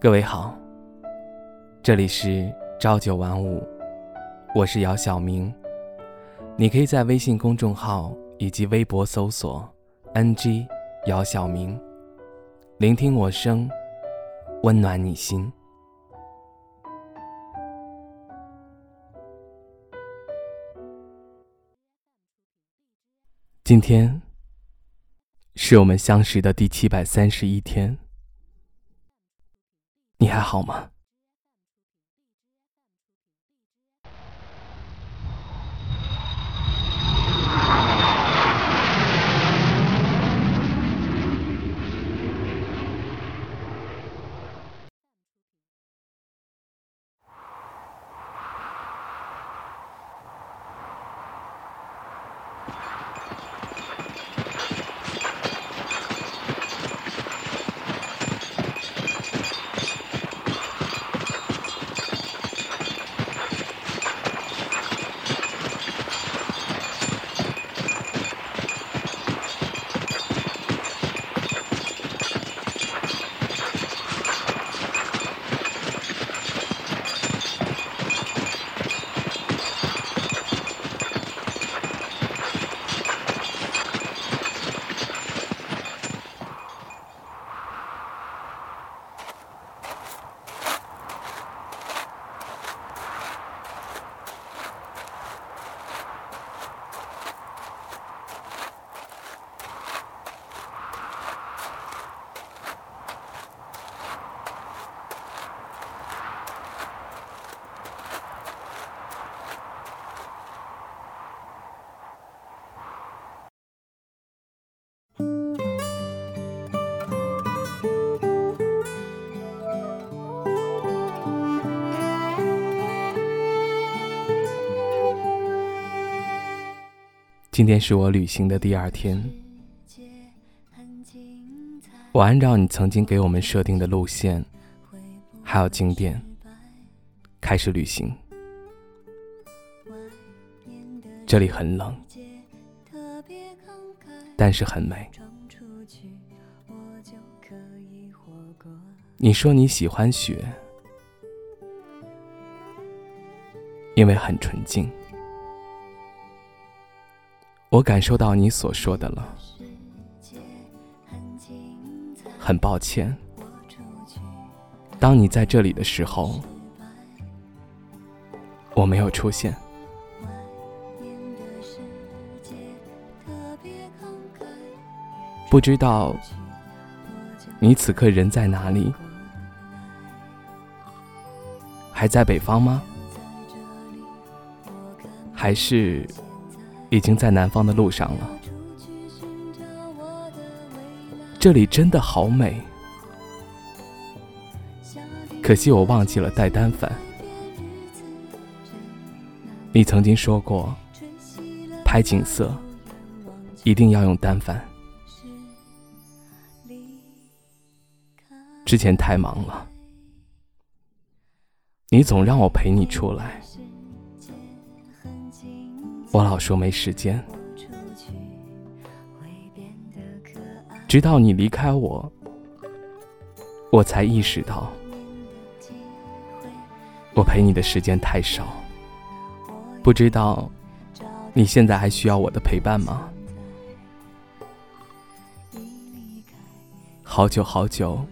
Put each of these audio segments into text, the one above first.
各位好，这里是朝九晚五，我是姚晓明。你可以在微信公众号以及微博搜索 “ng 姚晓明”，聆听我声，温暖你心。今天是我们相识的第七百三十一天。你还好吗？今天是我旅行的第二天，我按照你曾经给我们设定的路线，还有景点，开始旅行。这里很冷，但是很美。你说你喜欢雪，因为很纯净。我感受到你所说的了，很抱歉。当你在这里的时候，我没有出现。不知道你此刻人在哪里？还在北方吗？还是？已经在南方的路上了，这里真的好美，可惜我忘记了带单反。你曾经说过，拍景色一定要用单反。之前太忙了，你总让我陪你出来。我老说没时间，直到你离开我，我才意识到，我陪你的时间太少。不知道你现在还需要我的陪伴吗？好久好久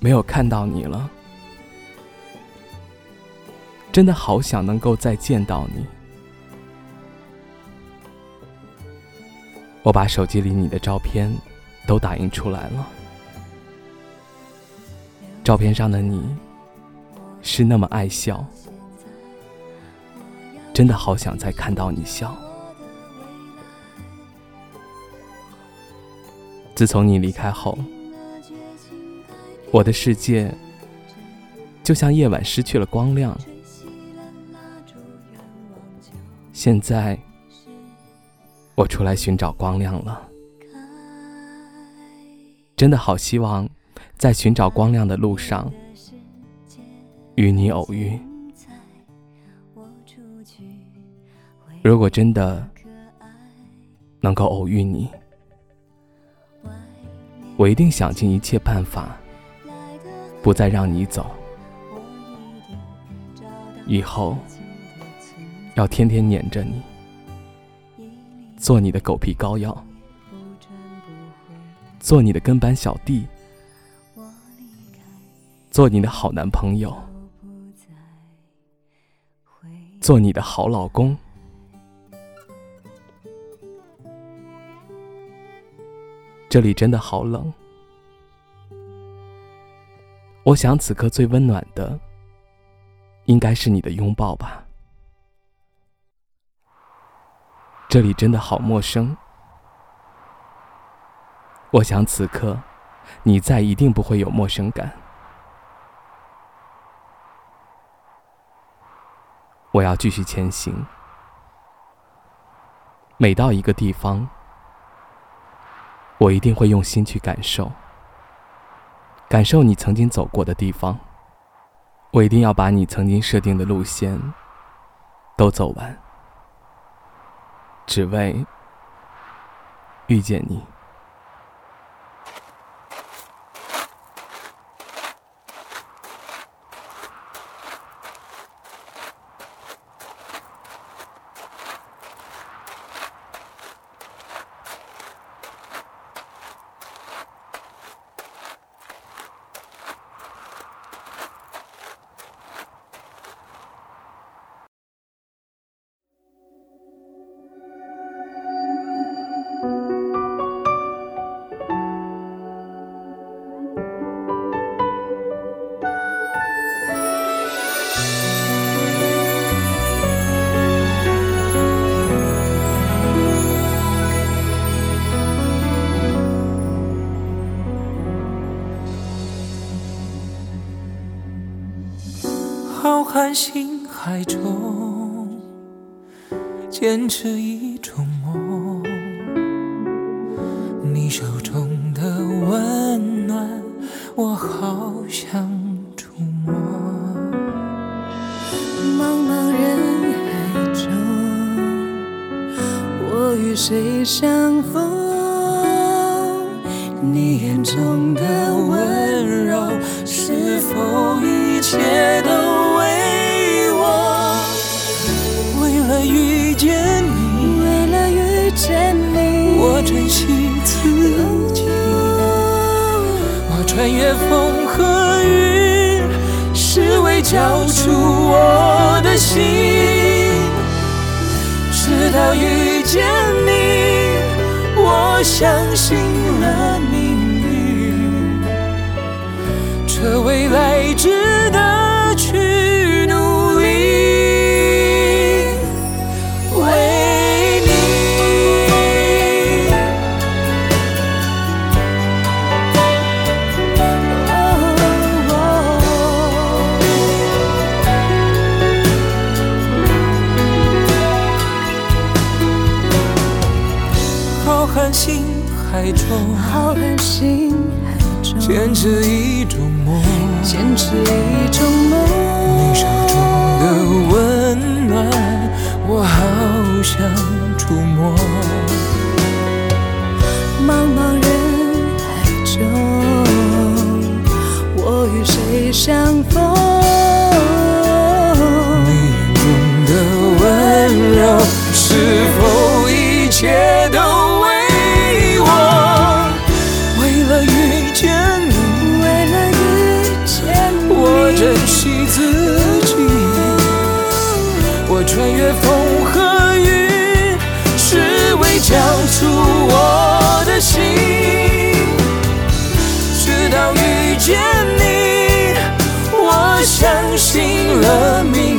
没有看到你了，真的好想能够再见到你。我把手机里你的照片都打印出来了，照片上的你是那么爱笑，真的好想再看到你笑。自从你离开后，我的世界就像夜晚失去了光亮，现在。我出来寻找光亮了，真的好希望在寻找光亮的路上与你偶遇。如果真的能够偶遇你，我一定想尽一切办法不再让你走。以后要天天黏着你，做你的狗皮膏药，做你的跟班小弟，做你的好男朋友，做你的好老公。这里真的好冷，我想此刻最温暖的。应该是你的拥抱吧。这里真的好陌生。我想此刻你在，一定不会有陌生感。我要继续前行。每到一个地方，我一定会用心去感受，感受你曾经走过的地方。我一定要把你曾经设定的路线都走完，只为遇见你。浩瀚星海中，坚持一种梦。你手中的温暖，我好想触摸。茫茫人海中，我与谁相逢？你眼中的温柔，是否一切都？珍惜自己，我穿越风和雨，是为交出我的心。直到遇见你，我相信了命运，这未来值中，浩瀚星海中，坚持一种梦，坚持一种梦。你手中的温暖，我好想穿越风和雨只为交出我的心。直到遇见你我相信了命